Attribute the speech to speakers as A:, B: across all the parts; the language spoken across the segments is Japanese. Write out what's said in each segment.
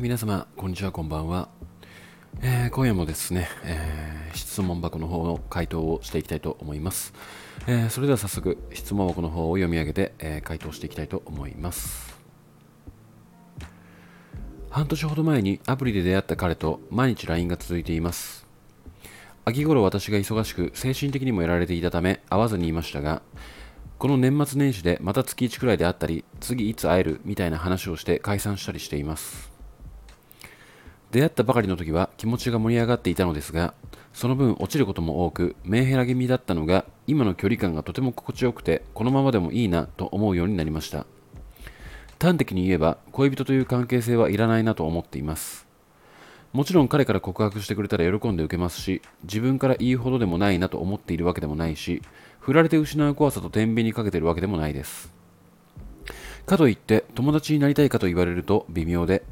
A: 皆様、こんにちは、こんばんは。えー今夜もですね、えー質問箱の方の回答をしていきたいと思います。えーそれでは早速、質問箱の方を読み上げて、えー回答していきたいと思います。半年ほど前にアプリで出会った彼と毎日 LINE が続いています。秋頃私が忙しく精神的にもやられていたため会わずにいましたが、この年末年始でまた月1くらいで会ったり、次いつ会えるみたいな話をして解散したりしています。出会ったばかりの時は気持ちが盛り上がっていたのですが、その分落ちることも多く、メンヘラ気味だったのが、今の距離感がとても心地よくて、このままでもいいなと思うようになりました。端的に言えば、恋人という関係性はいらないなと思っています。もちろん彼から告白してくれたら喜んで受けますし、自分から言うほどでもないなと思っているわけでもないし、振られて失う怖さと天秤にかけてるわけでもないです。かといって友達になりたいかと言われると微妙で、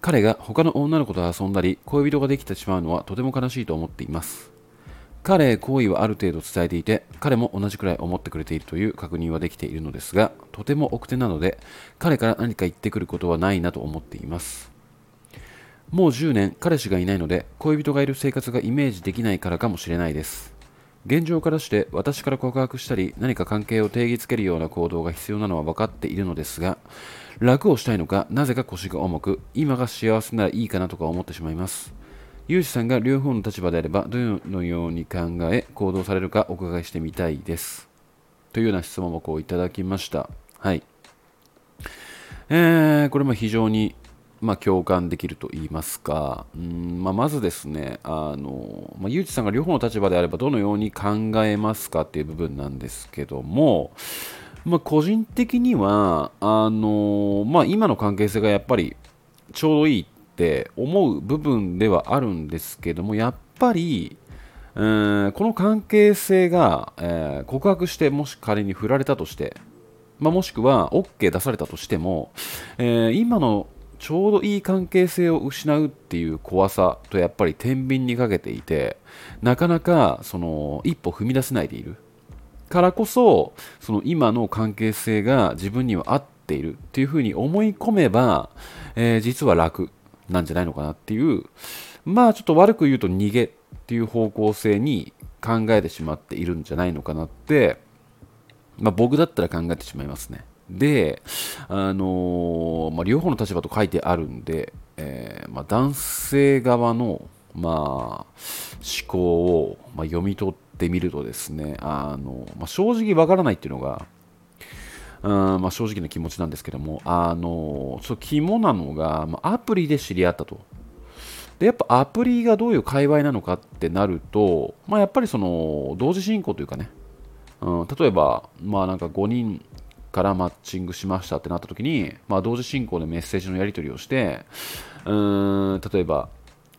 A: 彼が他の女の子と遊んだり恋人ができてしまうのはとても悲しいと思っています。彼へ好意はある程度伝えていて、彼も同じくらい思ってくれているという確認はできているのですが、とても奥手なので、彼から何か言ってくることはないなと思っています。もう10年彼氏がいないので恋人がいる生活がイメージできないからかもしれないです現状からして私から告白したり何か関係を定義づけるような行動が必要なのは分かっているのですが楽をしたいのかなぜか腰が重く今が幸せならいいかなとか思ってしまいます。ユージさんが両方の立場であればどのように考え行動されるかお伺いしてみたいです。というような質問箱をいただきました。はい。えー、これも非常に、まあ、共感できると言いますか、うんまあ、まずですね、あのまあ、ゆうちさんが両方の立場であればどのように考えますかっていう部分なんですけども、まあ、個人的にはあの、まあ、今の関係性がやっぱりちょうどいいって思う部分ではあるんですけどもやっぱり、この関係性が、えー告白してもし仮に振られたとしてまあ、もしくは OK 出されたとしても、えー今のちょうどいい関係性を失うっていう怖さとやっぱり天秤にかけていてなかなかその一歩踏み出せないでいるからこそその今の関係性が自分には合っているっていうふうに思い込めば、えー実は楽なんじゃないのかなっていうまあちょっと悪く言うと逃げっていう方向性に考えてしまっているんじゃないのかなってまあ、僕だったら考えてしまいますね。で、あのーまあ、両方の立場と書いてあるんで、えーまあ、男性側の、まあ、思考を、ま、読み取ってみるとですね、あのま、正直わからないっていうのが、うんまあ、正直な気持ちなんですけども、あのちょっと肝なのが、ま、アプリで知り合ったと。でやっぱアプリがどういう界隈なのかってなると、まあ、やっぱりその同時進行というかね、うん、例えば、まあなんか5人からマッチングしましたってなった時に、まあ同時進行でメッセージのやり取りをして、うーん、例えば、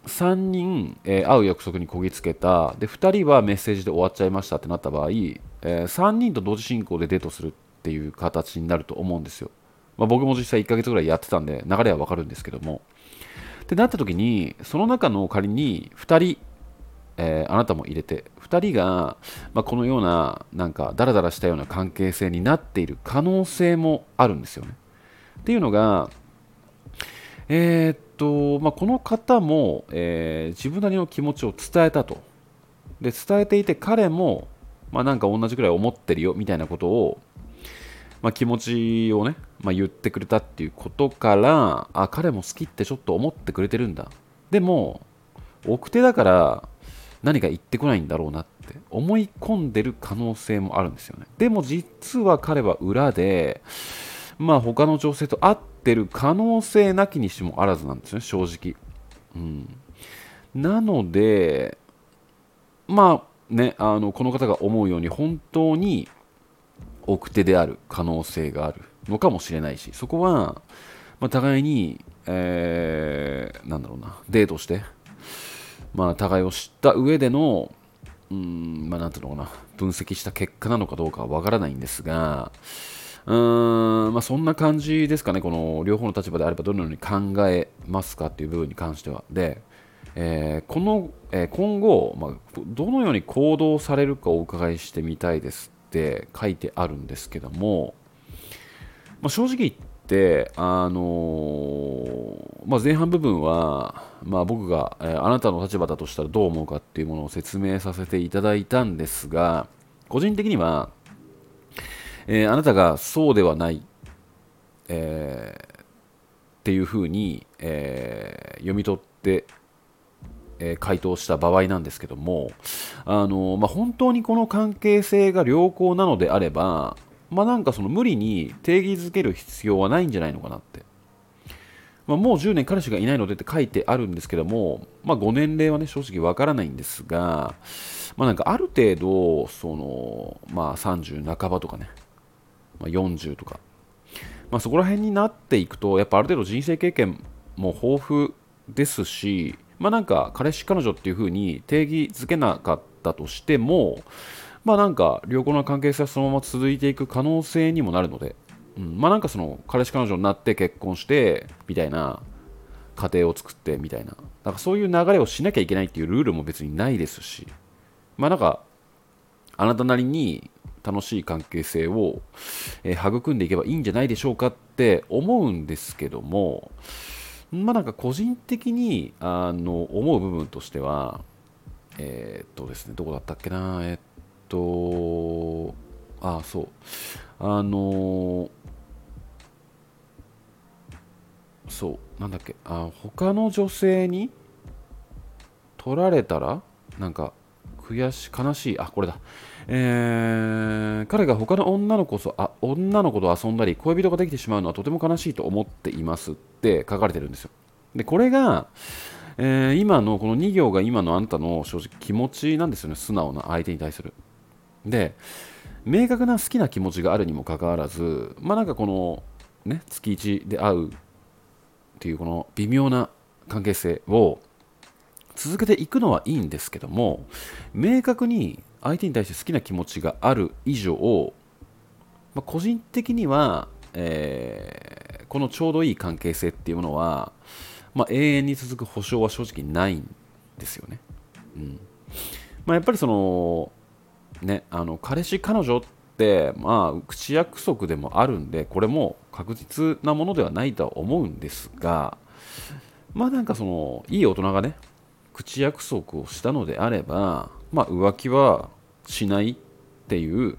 A: 3人、えー会う約束にこぎつけた、で、2人はメッセージで終わっちゃいましたってなった場合、えー3人と同時進行でデートするっていう形になると思うんですよ。まあ、僕も実際1ヶ月ぐらいやってたんで、流れはわかるんですけども。ってなった時に、その中の仮に2人、えーあなたも入れて2人が、まあ、このようななんかダラダラしたような関係性になっている可能性もあるんですよね。っていうのが、えーっとまあ、この方も、えー自分なりの気持ちを伝えたと。で伝えていて彼も、まあ、なんか同じくらい思ってるよみたいなことを、まあ、気持ちをね、まあ、言ってくれたっていうことからあ彼も好きってちょっと思ってくれてるんだでも奥手だから何か言ってこないんだろうなって思い込んでる可能性もあるんですよね。でも実は彼は裏でまあ他の女性と会ってる可能性なきにしもあらずなんですね正直。うん。なのでまあねあのこの方が思うように本当に奥手である可能性があるのかもしれないしそこは、まあ、互いに、えーなんだろうなデートしてまあ、互いを知った上での、うん、まあ、なんていうのかな、分析した結果なのかどうかはわからないんですが、うーん、まあ、そんな感じですかね、この両方の立場であればどのように考えますかっていう部分に関しては。で、えーこの、えー今後、まあ、どのように行動されるかお伺いしてみたいですって書いてあるんですけども、まあ、正直言って、あのーまあ、前半部分は、まあ、僕が、えー、あなたの立場だとしたらどう思うかっていうものを説明させていただいたんですが個人的には、えー、あなたがそうではない、え、っていうふうに、え読み取ってえ回答した場合なんですけども、あのまあ、本当にこの関係性が良好なのであれば、まあ、なんかその無理に定義づける必要はないんじゃないのかなって。まあ、もう10年彼氏がいないのでって書いてあるんですけども、まあ、5年齢はね正直わからないんですが、まあ、なんかある程度その、まあ、30半ばとかね、まあ、40とか、まあ、そこら辺になっていくとやっぱある程度人生経験も豊富ですし、まあなんか彼氏彼女っていう風に定義づけなかったとしてもまあなんか良好な関係性はそのまま続いていく可能性にもなるので、うん、まあなんかその彼氏彼女になって結婚してみたいな家庭を作ってみたいな。なんかそういう流れをしなきゃいけないっていうルールも別にないですし。まあなんかあなたなりに楽しい関係性を、えー、育んでいけばいいんじゃないでしょうかって思うんですけどもまあなんか個人的にあの思う部分としては、えー、っとですね、どこだったっけな、えー、っと、あ、そう、あのそう、なんだっけ、あ他の女性に取られたら、なんか、悔し悲しい、あ、これだ。えー、彼が他の女の子とあ女の子と遊んだり恋人ができてしまうのはとても悲しいと思っていますって書かれてるんですよ。でこれが、えー、今のこの2行が今のあんたの正直気持ちなんですよね素直な相手に対する。で明確な好きな気持ちがあるにもかかわらずまあなんかこのね月1で会うっていうこの微妙な関係性を続けていくのはいいんですけども明確に相手に対して好きな気持ちがある以上、まあ、個人的には、えー、このちょうどいい関係性っていうものは、まあ、永遠に続く保証は正直ないんですよね。うんまあ、やっぱりそのねあの彼氏彼女ってまあ口約束でもあるんでこれも確実なものではないとは思うんですがまあなんかそのいい大人がね口約束をしたのであればまあ、浮気はしないっていう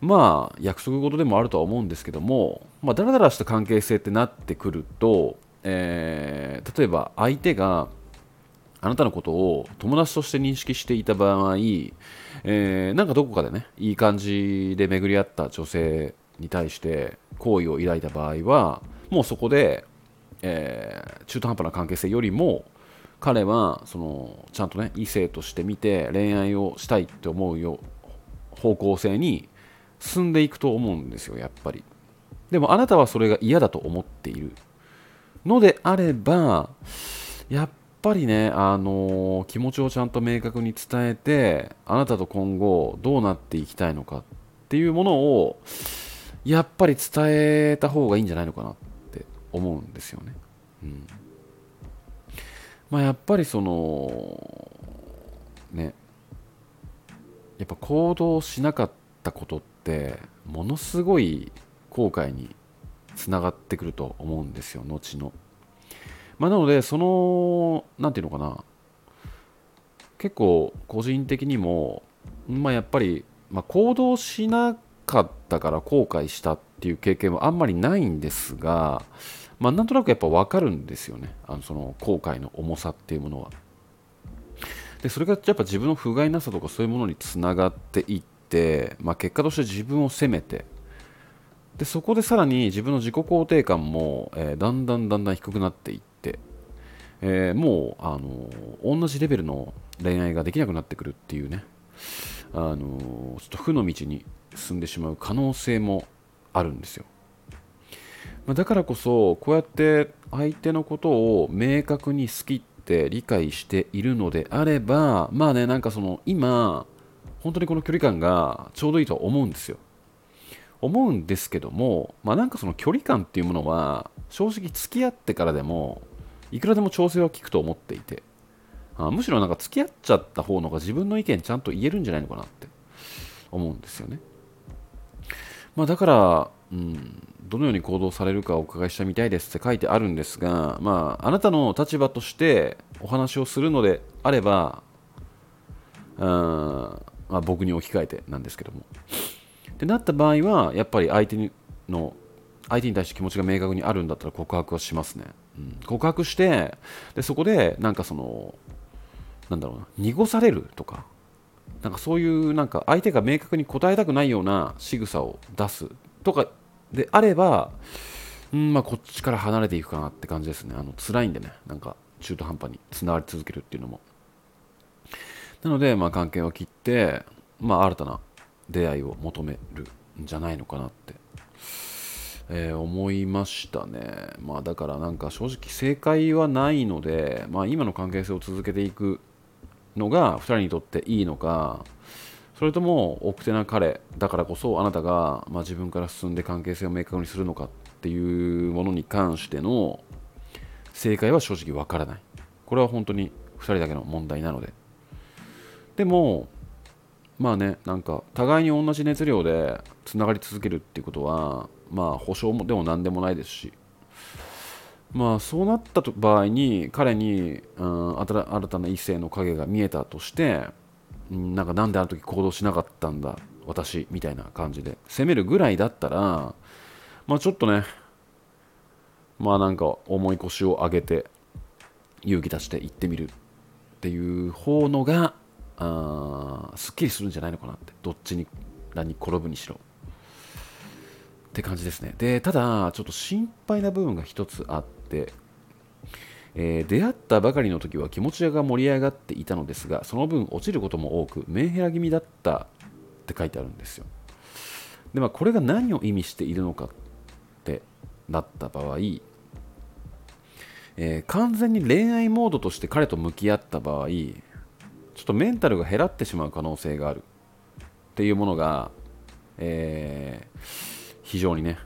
A: まあ約束事でもあるとは思うんですけども、まあ、だらだらした関係性ってなってくると、えー、例えば相手があなたのことを友達として認識していた場合、えー、なんかどこかでねいい感じで巡り合った女性に対して好意を抱いた場合はもうそこで、えー、中途半端な関係性よりも彼はそのちゃんとね異性として見て恋愛をしたいって思うよ方向性に進んでいくと思うんですよやっぱり。でもあなたはそれが嫌だと思っているのであればやっぱりね、あのー、気持ちをちゃんと明確に伝えてあなたと今後どうなっていきたいのかっていうものをやっぱり伝えた方がいいんじゃないのかなって思うんですよね。うんまあ、やっぱりそのねやっぱ行動しなかったことってものすごい後悔につながってくると思うんですよ後の。まあ、なのでその何て言うのかな。結構個人的にも、まあ、やっぱり、まあ、行動しなかったから後悔したっていう経験はあんまりないんですがまあ、なんとなくやっぱ分かるんですよね。あのその後悔の重さっていうものは。でそれがやっぱ自分の不甲斐なさとかそういうものにつながっていって、まあ、結果として自分を責めてでそこでさらに自分の自己肯定感も、えー、だんだんだんだん低くなっていって、えー、もう、あのー、同じレベルの恋愛ができなくなってくるっていうね、あのちょっと負の道に進んでしまう可能性もあるんですよ。まだからこそこうやって相手のことを明確に好きって理解しているのであればまあねなんかその今本当にこの距離感がちょうどいいと思うんですよ。思うんですけどもまあなんかその距離感っていうものは正直付き合ってからでもいくらでも調整は効くと思っていてあむしろなんか付き合っちゃった方のが自分の意見ちゃんと言えるんじゃないのかなって思うんですよねまあだから、うん、どのように行動されるかお伺いしたみたいですって書いてあるんですが、まあ、あなたの立場としてお話をするのであれば、うんまあ、僕に置き換えてなんですけども。ってなった場合は、やっぱり相手の相手に対して気持ちが明確にあるんだったら告白はしますね。うん、告白してでそこでなんかそのなんだろうな濁されるとかなんかそういうなんか相手が明確に答えたくないような仕草を出すとかであれば、うんまあ、こっちから離れていくかなって感じですね。あの辛いんでね、なんか中途半端につながり続けるっていうのも。なので、まあ、関係を切って、まあ、新たな出会いを求めるんじゃないのかなって、えー、思いましたね。まあ、だからなんか正直正解はないので、まあ、今の関係性を続けていくのが2人にとっていいのか、それとも奥手な彼だからこそあなたが、まあ、自分から進んで関係性を明確にするのかっていうものに関しての正解は正直わからないこれは本当に2人だけの問題なのででもまあねなんか互いに同じ熱量でつながり続けるっていうことはまあ保証もでも何でもないですし。まあそうなった場合に彼に、うん、新たな異性の影が見えたとしてなんかなんであの時行動しなかったんだ私みたいな感じで。責めるぐらいだったらまあちょっとねまあなんか重い腰を上げて勇気出して行ってみるっていう方のがあすっきりするんじゃないのかなって。どっちに何に転ぶにしろ。って感じですね。でただちょっと心配な部分が一つあってえー、出会ったばかりの時は気持ちが盛り上がっていたのですがその分落ちることも多くメンヘラ気味だったって書いてあるんですよ。でまあこれが何を意味しているのかってなった場合、えー、完全に恋愛モードとして彼と向き合った場合ちょっとメンタルが減らってしまう可能性があるっていうものが、えー、非常にね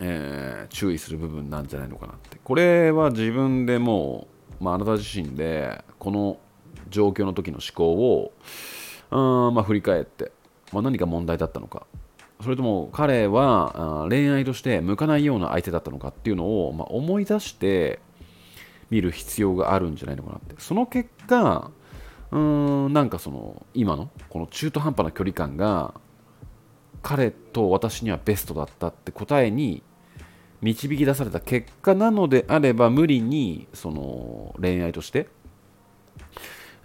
A: えー、注意する部分なんじゃないのかなって。これは自分でもう、まあ、あなた自身でこの状況の時の思考をうん、まあ、振り返って、まあ、何か問題だったのか。それとも彼は恋愛として向かないような相手だったのかっていうのを、まあ、思い出して見る必要があるんじゃないのかなって。その結果うーん。なんかその今のこの中途半端な距離感が彼と私にはベストだったって答えに導き出された結果なのであれば無理にその恋愛として、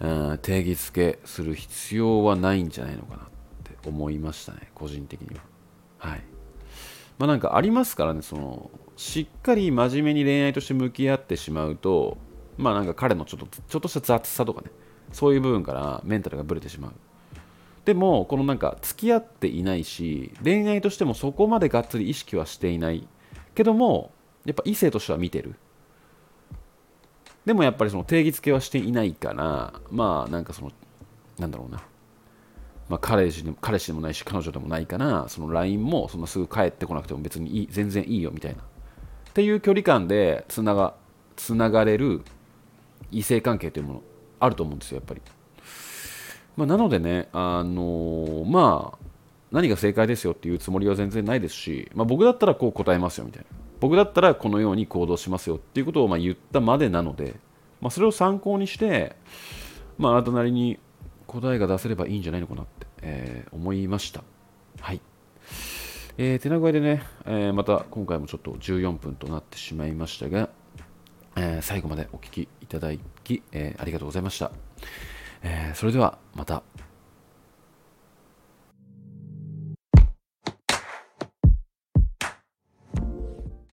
A: うん、定義づけする必要はないんじゃないのかなって思いましたね個人的には。はい。まあなんかありますからねそのしっかり真面目に恋愛として向き合ってしまうとまあなんか彼のちょっとちょっとした雑さとかねそういう部分からメンタルがブレてしまう。でもこのなんか付き合っていないし恋愛としてもそこまでがっつり意識はしていない。けどもやっぱ異性としては見てる。でもやっぱりその定義付けはしていないからまあなんかそのなんだろうな。まあ、彼氏でも彼氏でもないし彼女でもないからその LINE もそんなすぐ帰ってこなくても別にいい全然いいよみたいな。っていう距離感でつながつながれる異性関係というもの。あると思うんですよやっぱりまあ、なのでね、あの、まあ、何が正解ですよっていうつもりは全然ないですし、まあ、僕だったらこう答えますよみたいな。僕だったらこのように行動しますよっていうことをま言ったまでなので、まあ、それを参考にして、まあ、あなたなりに答えが出せればいいんじゃないのかなって、えー、思いました。はい。えー、手な具合でね、えー、また今回もちょっと14分となってしまいましたが、えー、最後までお聴きいただいてき、えー、ありがとうございました。えー、それではまた